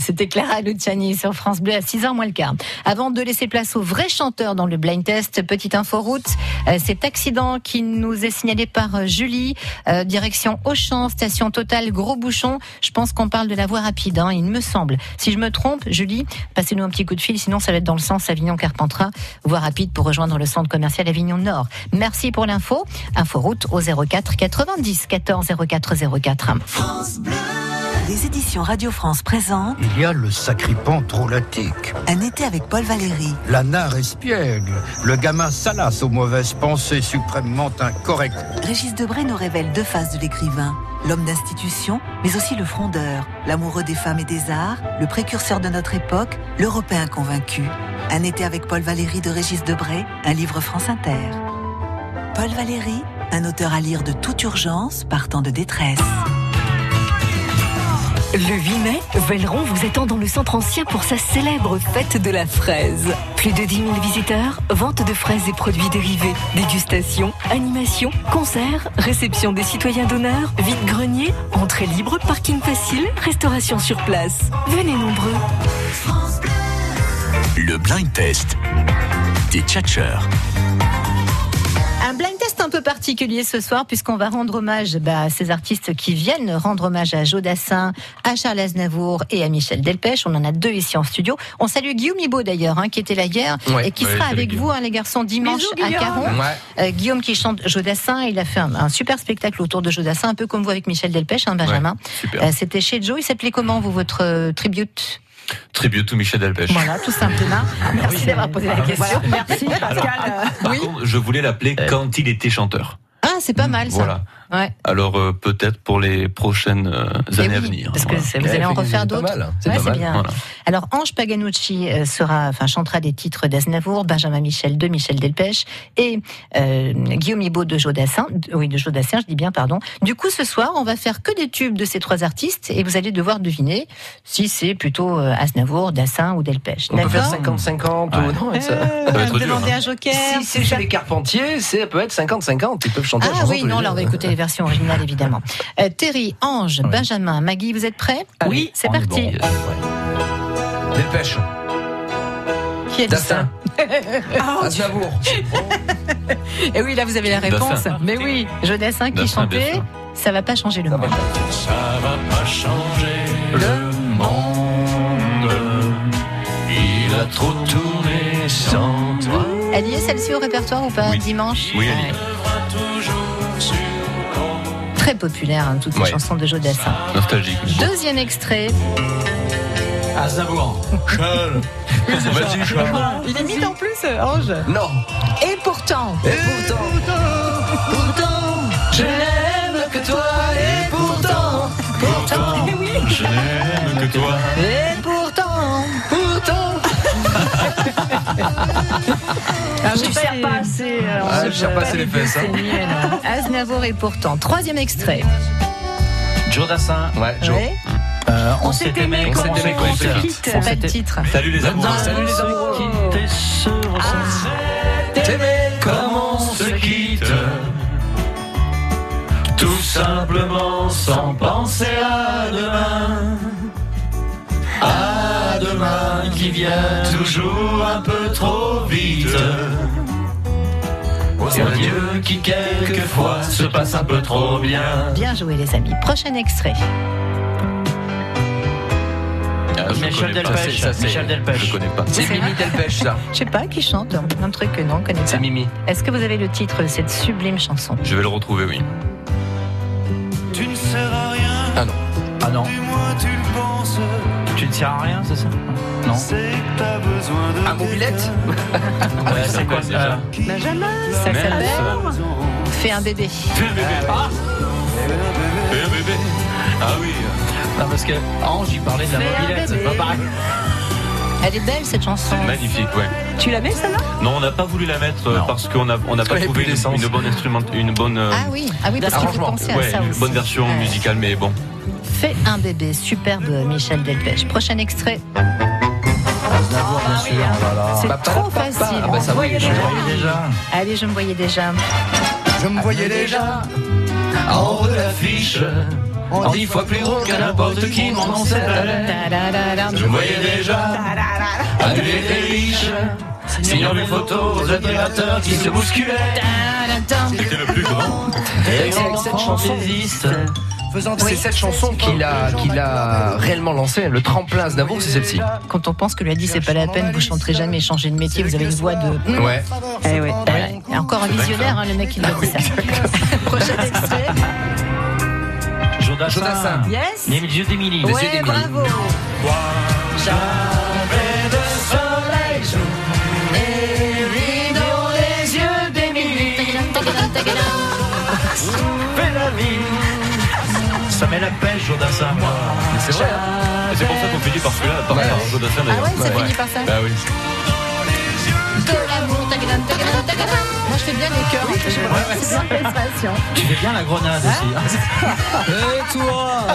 C'était Clara Luciani sur France Bleu à 6h moins le quart. Avant de laisser place au vrai chanteur dans le blind test, petite info route, euh, cet accident qui nous est signalé par euh, Julie, euh, direction Auchan, station Total, gros bouchon. Je pense qu'on parle de la voie rapide, hein, il me semble. Si je me trompe, Julie, passez-nous un petit coup de fil, sinon ça va être dans le sens Avignon-Carpentras, voie rapide pour rejoindre le centre commercial Avignon Nord. Merci pour l'info. Info route au 04 90 14 04 04. Les éditions Radio France présentent Il y a le sacripant drôlatique, Un été avec Paul Valéry. la nare espiègle, le gamin salace aux mauvaises pensées suprêmement incorrectes. Régis Debray nous révèle deux faces de l'écrivain. L'homme d'institution, mais aussi le frondeur, l'amoureux des femmes et des arts, le précurseur de notre époque, l'Européen convaincu. Un été avec Paul Valéry de Régis Debray, un livre France Inter. Paul Valéry, un auteur à lire de toute urgence, partant de détresse. Le 8 mai, Velleron vous attend dans le centre ancien pour sa célèbre fête de la fraise. Plus de 10 000 visiteurs, vente de fraises et produits dérivés, dégustation, animation, concerts, réception des citoyens d'honneur, vide-grenier, entrée libre, parking facile, restauration sur place. Venez nombreux. Le blind test des tchatcheurs. Un peu particulier ce soir puisqu'on va rendre hommage bah, à ces artistes qui viennent rendre hommage à Joe Dassin, à Charles Aznavour et à Michel Delpech. On en a deux ici en studio. On salue Guillaume Ibo d'ailleurs hein, qui était là hier Ouais. et qui Ouais, sera avec Guillaume. vous hein, les garçons dimanche Bisous, à. Caron. Ouais. Euh, Guillaume qui chante Joe Dassin, il a fait un, un super spectacle autour de Joe Dassin, un peu comme vous avec Michel Delpech, hein, Benjamin. Euh, C'était chez Joe. Il s'appelait comment vous votre euh, tribute? Tribute to Michel Delpech. Voilà, tout simplement. Merci d'avoir posé la question. Merci Pascal. Par contre, je voulais l'appeler quand il était chanteur. Ah, c'est pas mal ça. Voilà. Ouais. Alors euh, peut-être pour les prochaines euh, Eh années à venir. Parce que Voilà. vous allez en refaire d'autres. mal, c'est Ouais, pas c'est mal. bien. Voilà. Alors Ange Paganucci euh, sera, enfin chantera des titres d'Aznavour, Benjamin Michel de Michel Delpech et euh, Guillaume Ibo de Jodassin. Oui, de Jodassin, je dis bien, pardon. Du coup, ce soir, on va faire que des tubes de ces trois artistes et vous allez devoir deviner si c'est plutôt euh, Aznavour, Dassin ou Delpech. On peut faire D'accord 50-50 ou non ça... Ça va être dur, Demandez hein. un joker. Si c'est chez les Carpentiers, ça peut être 50-50. Ils peuvent chanter Ah oui, non, là on va écouter les versions originales évidemment. Euh, Terry, Ange, Benjamin, Maggie, vous êtes prêts Oui, c'est parti. bon. Delpech, Qui a dit ça Dassin, Aznavour. Et oui, là vous avez la réponse. Dassin. Mais oui, Jodassin qui Dassin, chantait, ça va pas changer le monde. Ça va pas changer le monde. Il a trop tourné sans toi. Elle y est celle-ci au répertoire ou pas Oui. dimanche Oui, elle y Ouais. est. Très populaire, hein, toutes ces Ouais. chansons de Jodassin. Nostalgique. Deuxième extrait. Vas-y, Charles. Il imite en plus, Ange. Non. Et pourtant, Et pourtant, pourtant, je n'aime que toi. Et pourtant, pourtant, Je n'aime que toi. et pourtant, pourtant. Je ne pas assez. euh, Ah, je serre pas assez les fesses. hein. Nul. Aznavour et pourtant. Troisième extrait. Joe Dassin. Ouais, Joe. Ouais. Euh, On s'est aimé on quand s'est on aimé on quitte. C'est pas le titre. Salut les amoureux. Salut les amoureux. Quitter se ressentir. T'aimais Comment on se quitte Tout simplement sans penser à demain. À qui vient toujours un peu trop vite. Aux adieux qui quelquefois se passent un peu trop bien. Bien joué les amis. Prochain extrait. Ah, je Michel pas. Delpech. Ça, c'est- Michel Delpech. Je connais pas. C'est Mimi Delpech, ça. Je sais pas qui chante. Un truc que non, on connaît C'est pas. Mimi. Est-ce que vous avez le titre de cette sublime chanson? Je vais le retrouver, oui. Tu ne sers à rien, Ah non. Ah non. du moins. Tu ne sers à rien, c'est ça Non. De. Ah, mobilette Euh, c'est quoi déjà ça Benjamin. Ça s'appelle Fais un bébé. Fais bébé. Fais bébé. Ah oui. Non, parce que Ange, il parlait de la un mobilette. C'est pas pareil. Elle est belle cette chanson. Magnifique, ouais. Tu la mets celle-là? Non, on n'a pas voulu la mettre euh, Non. parce qu'on n'a on n'a pas trouvé une, bonne instrument, une bonne, euh, Ah oui, ah oui parce qu'il faut penser à ouais, ça une aussi. bonne version Ouais. musicale, mais bon. Fais un bébé, superbe Michel Delpech. Prochain extrait. Aznavour, bien sûr. Là là. C'est trop papa. facile. Ah bah ça, oui, je déjà. voyais déjà. Allez, je me voyais déjà. Je me voyais déjà En haut de l'affiche, En dix fois plus gros que n'importe qui, mon nom c'est. Je voyais déjà annuler des riches. Signant des photos aux admirateurs qui se bousculaient. C'était le plus grand. Et c'est avec cette chanson, c'est cette chanson qu'il a, qu'il a réellement lancé. Le tremplin Aznavour, c'est celle-ci. Quand on pense que lui a dit c'est pas la peine, vous chanterez jamais, changer de métier, vous avez une voix de. Ouais. Eh ouais. Encore un visionnaire, hein, le mec qui nous a dit ça. Prochain extrait. Jodassin. Jodassin. Yes. Les yeux d'Émilie. Ouais, bravo. Jamais de soleil et dans les yeux d'Émilie. Fais la vie. Ça met la pêche, Jodassin, moi. C'est vrai. Et c'est pour ça qu'on finit par celui-là, par par Jodassin d'ailleurs. Ah ouais, ça finit par ça Bah oui. Moi je fais bien les chœurs, je c'est bien. Tu fais bien la grenade aussi. Et toi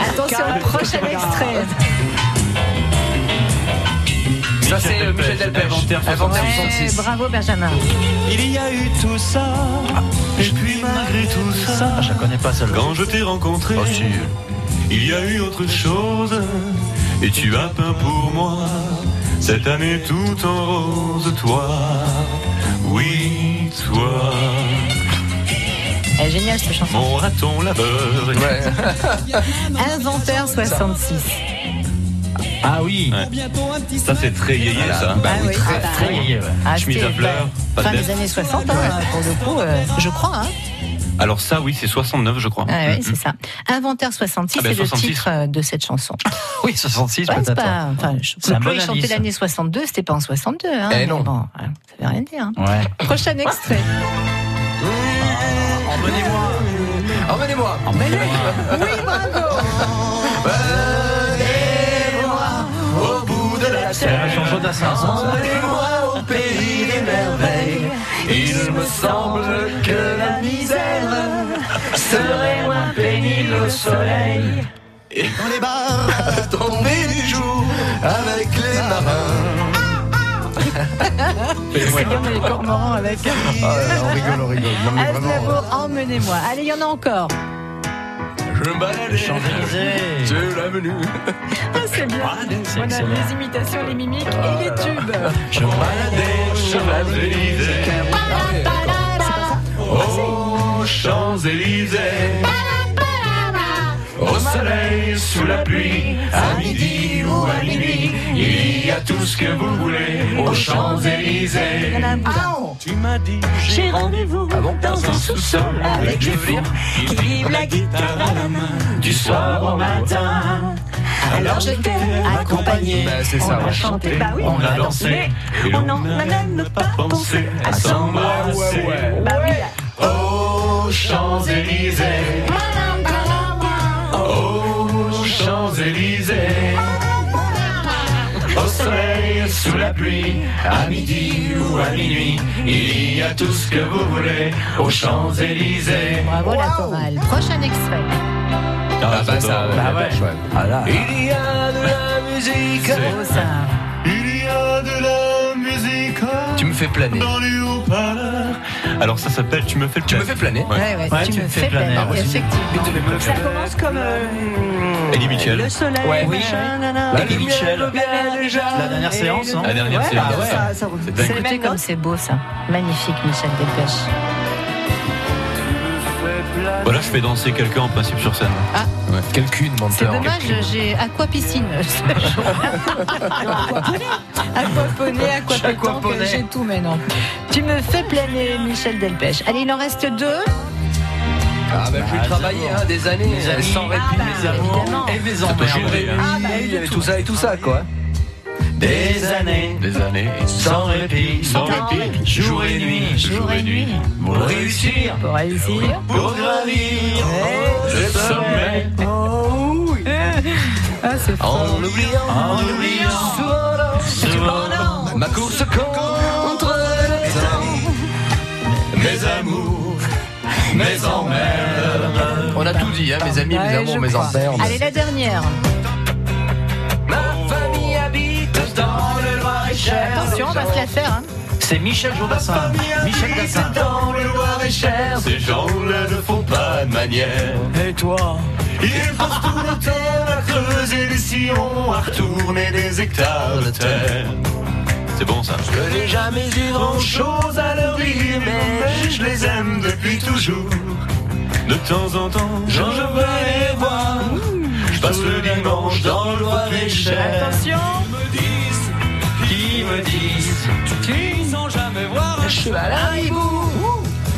Attention, prochain extrait. Ça, c'est euh, Michel Delpech. Inventaire Inventaire Ouais, 66. bravo Benjamin. Il y a eu tout ça. Et puis malgré tout ça. Ah, je la connais pas celle-là. Quand je t'ai rencontré, il y a eu autre chose. Et tu as peint pour moi cette année tout en rose, toi. Oui, toi. Elle est géniale cette chanson. Mon raton laveur. Inventaire 66. Ah oui. Ça, c'est très yéyé, ça. Ah oui, Très, ah bah très oui. yéyé, ouais. Ah, Chemise à fleurs, Fin des années 60, hein, pour le coup, euh, je crois. Hein. Alors ça, oui, c'est 69, je crois. Ah, oui, Mm, c'est ça. Inventaire 66, Ah ben, c'est le 66. titre euh, de cette chanson. Oui, 66 Ouais, c'est peut-être. pas, enfin, Claude, bon il chantait l'année 62, c'était pas en 62. Hein, Eh mais non. Bon, ça veut rien dire. hein. Ouais. Prochain extrait. Emmenez-moi. Emmenez-moi. Oui, bravo. Au bout de la C'est la terre. chanson. Emmenez-moi au pays des merveilles. Il me semble que la misère serait moins pénible au soleil. Et dans les bars, tomber du jour avec les marins. C'est comme les cormorans avec. Ah, on rigole, on rigole. Non, mais vraiment. Aznavour, emmenez-moi. Allez, il y en a encore. Je me baladais sur l'avenue. Ah, c'est bien. On a les imitations, les mimiques et les tubes. Je me baladais sur Champs-Élysées. Aux Champs-Élysées. Au soleil, sous la pluie, à midi à il y a tout ce que vous voulez aux Champs-Élysées. Tu m'as dit J'ai rendez-vous dans un sous-sol avec des fous qui vivent la guitare à la main du soir au matin. Alors je t'ai accompagné. Bah, c'est ça, On a ouais. chanté, bah oui, On a dansé, et On n'en a même pas pensé à s'embrasser. Bah oui. Aux Champs-Élysées. Aux Champs-Élysées. Au soleil, sous la pluie, à midi ou à minuit, il y a tout ce que vous voulez aux Champs-Élysées. Bravo la chorale. Prochain extrait. Ah, bah, ça, Bah ouais. Ah là. Il y a de la musique. Beau ça. Il y a de la musique Tu me fais planer. Alors ça s'appelle Tu me fais le Tu me fais planer. Ouais, ouais, Ouais, tu, me fais planer. planer. Effectivement. Ça commence comme euh, Eddie Mitchell. le soleil. Ouais, oui. Eddie Mitchell. La dernière séance, non La dernière Ouais, séance. bah, ça- ça- C'est comme c'est beau ça. Magnifique Michel Delpech. Voilà, je fais danser quelqu'un en principe sur scène. Ouais. Quelqu'une C'est menteur. dommage, j'ai aqua piscine. Aquaponé, Aquaponé. j'ai tout maintenant. Tu me fais planer Michel Delpech. Allez, il en reste deux. Ah, bah, plus travailler, hein, des années, Mes amis, sans répit. Ah, bah, mes amours évidemment. et mes peut emmerdes. changer, hein. Ah, bah, Il y avait tout ça et tout ça, quoi. Des années, Des années. sans répit, Sans répit. jour et nuit, Jour et nuit. pour réussir, Pour réussir. pour gravir le sommet. Ah, c'est. En oubliant, En oubliant, cependant, ma course contre les temps. Mes amours, mes emmerdes. On a tout dit, hein, mes amis, mes amours, mes emmerdes. Allez, la dernière. Dans le Loir-et-Cher. Attention, on va se la faire. hein. C'est Michel Jourdassin. Michel Dassin. dans le Loir-et-Cher, ces gens-là ne font pas de manière. Et toi? Ils passent tout le temps à creuser des sillons, à retourner des hectares de terre. C'est bon ça. Je n'ai jamais eu grand chose à leur dire, mais je les aime depuis toujours. De temps en temps, quand je veux les voir, je passe le dimanche dans le Loir-et-Cher. Attention me disent qu'ils n'ont jamais voir un cheval à hibou.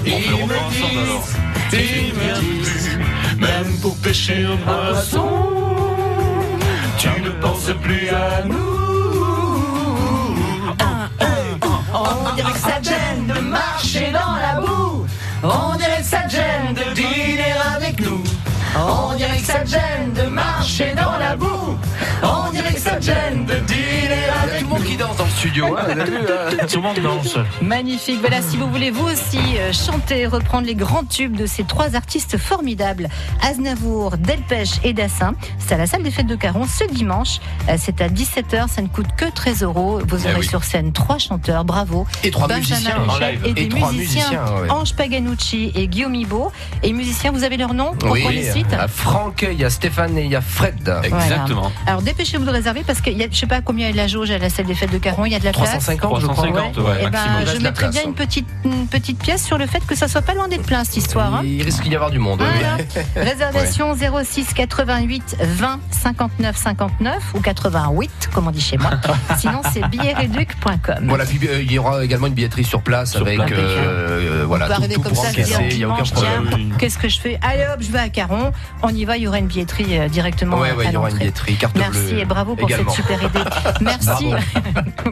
Ils me disent, ils me disent, même pour pêcher un poisson, tu ne penses plus à nous. Studio. hein, vous avez vu, hein Tout le monde danse. Magnifique. Voilà, si vous voulez vous aussi euh, chanter, reprendre les grands tubes de ces trois artistes formidables, Aznavour, Delpech et Dassin, c'est à la salle des fêtes de Caron ce dimanche. Euh, C'est à 17h, ça ne coûte que 13 euros. Vous Eh aurez oui. sur scène trois chanteurs, bravo. Et trois Benjamin musiciens en live. Et, des trois musiciens, musiciens, ouais. Ange Paganucci et Guillaume Ibo. Et musiciens, vous avez leur nom pour qu'on les il y a Franck, il y a Stéphane et il y a Fred. Voilà. Alors dépêchez-vous de réserver parce y a, je sais pas combien est la jauge à la salle des fêtes de Caron, il y a de la place. 350, je crois. 350, ouais, Eh ben, je mettrais bien une petite, une petite pièce sur le fait que ça soit pas loin d'être plein cette histoire. hein. Il risque d'y avoir du monde. oui. Voilà. Réservation 06 88 20 59 59 ou 88 comme on dit chez moi. Sinon c'est billetreduc.com. Voilà, puis euh, il y aura également une billetterie sur place avec place. euh, euh, on voilà tout, comme pour ça, encaisser, il n'y a aucun problème. qu'est-ce que je fais? Allez hop, je vais à Caron. On y va, il y aura une billetterie euh, directement Ouais, à ouais, il y aura une billetterie, carte Merci bleue et bravo pour également. cette super idée. Merci.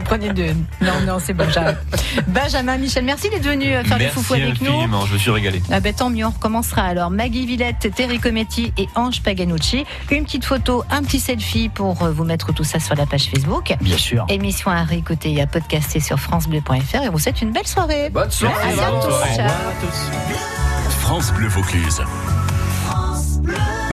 Prenez deux. Non, non, c'est bon, j'arrête. Benjamin, Michel, merci d'être venu euh, faire les foufous avec nous. je me suis régalé. Ah ben, tant mieux, on recommencera alors. Maggie Villette, Terry Cometti et Ange Paganucci. Une petite photo, un petit selfie pour euh, vous mettre tout ça sur la page Facebook. Bien sûr. Émission à réécouter et à podcaster sur FranceBleu.fr et on vous souhaite une belle soirée. Bonne soirée. Merci à Bonne tous. soirée. Ciao. France Bleu Vaucluse.